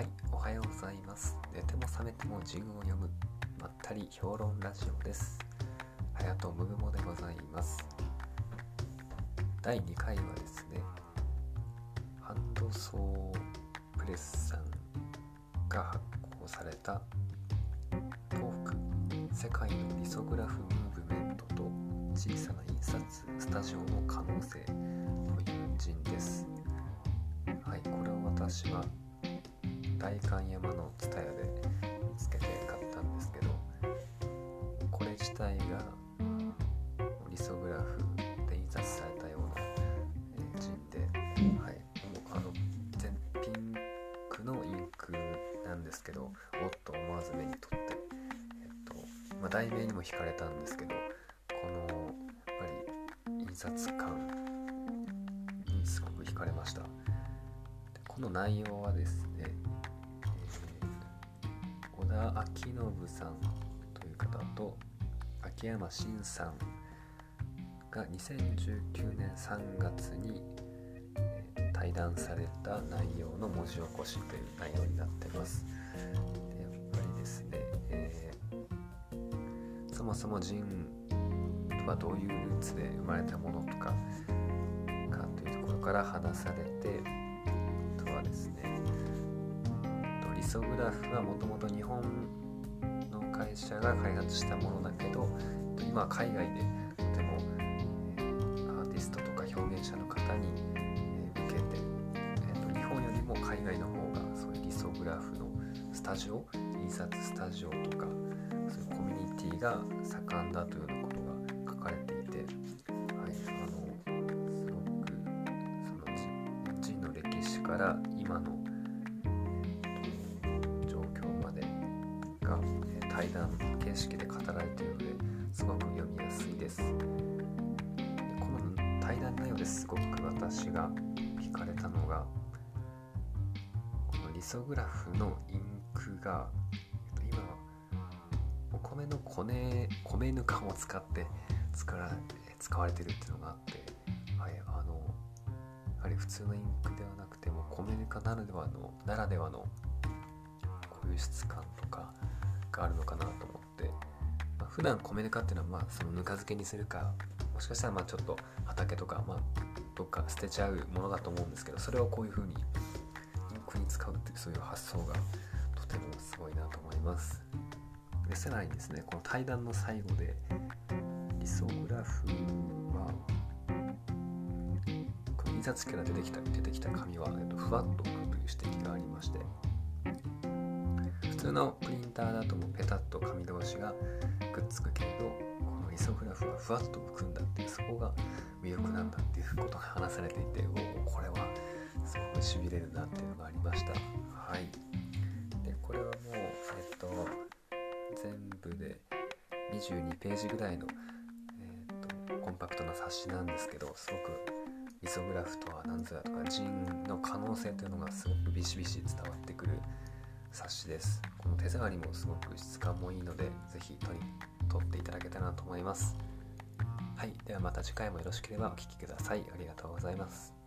はい、おはようございます。寝ても覚めてもジンを読むまったり評論ラジオです。はやとむぐもでございます。第2回はですねハンドソープレスさんが発行されたトーク世界のリソグラフムーブメントと小さな印刷スタジオの可能性という陣です。はいこれを私は代官山の蔦屋で見つけて買ったんですけどこれ自体がリソグラフで印刷されたような、え、陣で、はい、もうあの全ピンクのインクなんですけどおっと思わず目に取って、えっとまあ、題名にも惹かれたんですけどこのやっぱり印刷感にすごく惹かれました。の内容はですね、えー、小田昭信さんという方と秋山真さんが2019年3月に、え、対談された内容の文字起こしという内容になってます。でやっぱりですね、えー、そもそもジンとはどういうルーツで生まれたものとかかというところから話されてソグラフはもともと日本の会社が開発したものだけど今は海外でとても、アーティストとか表現者の方に、えー、受けて、えーと、日本よりも海外の方がそういうリソグラフのスタジオ印刷スタジオとかそういうコミュニティが盛んだというようなことが書かれていて、はい、あのすごくその人の歴史から今の、対談形式で語られているのですごく読みやすいです。この対談内容ですごく私が惹かれたのがこのリソグラフのインクが、えー、と今お米の米米ぬかを使って使ら使われてるっていうのがあって、はい、あのやはり普通のインクではなくても米ぬかならではのならではのこういう質感とかがあるのかなと思って、まあ、普段米ぬかっていうのはまあそのぬか漬けにするかもしかしたらまあちょっと畑とかまあどっか捨てちゃうものだと思うんですけどそれをこういう風にインクに使うっていうそういう発想がとてもすごいなと思います。でさらにですねこの対談の最後でリソグラフは印刷機から出てきた出てきた紙は、えっと、ふわっと浮くという指摘がありまして通のプリンターだともうペタッと紙同士がくっつくけれどこのリソグラフはふわっと浮くんだっていうそこが魅力なんだっていうことが話されていておおこれはすごくしびれるなっていうのがありました。はい。でこれはもうえっと全部で22ページぐらいの、えーと、コンパクトな冊子なんですけどすごくリソグラフとは何ぞやとか人の可能性というのがすごくビシビシ伝わってくる冊子です。この手触りもすごく質感もいいので是非取り取っていただけたらなと思います。はい。ではまた次回もよろしければお聴きください。ありがとうございます。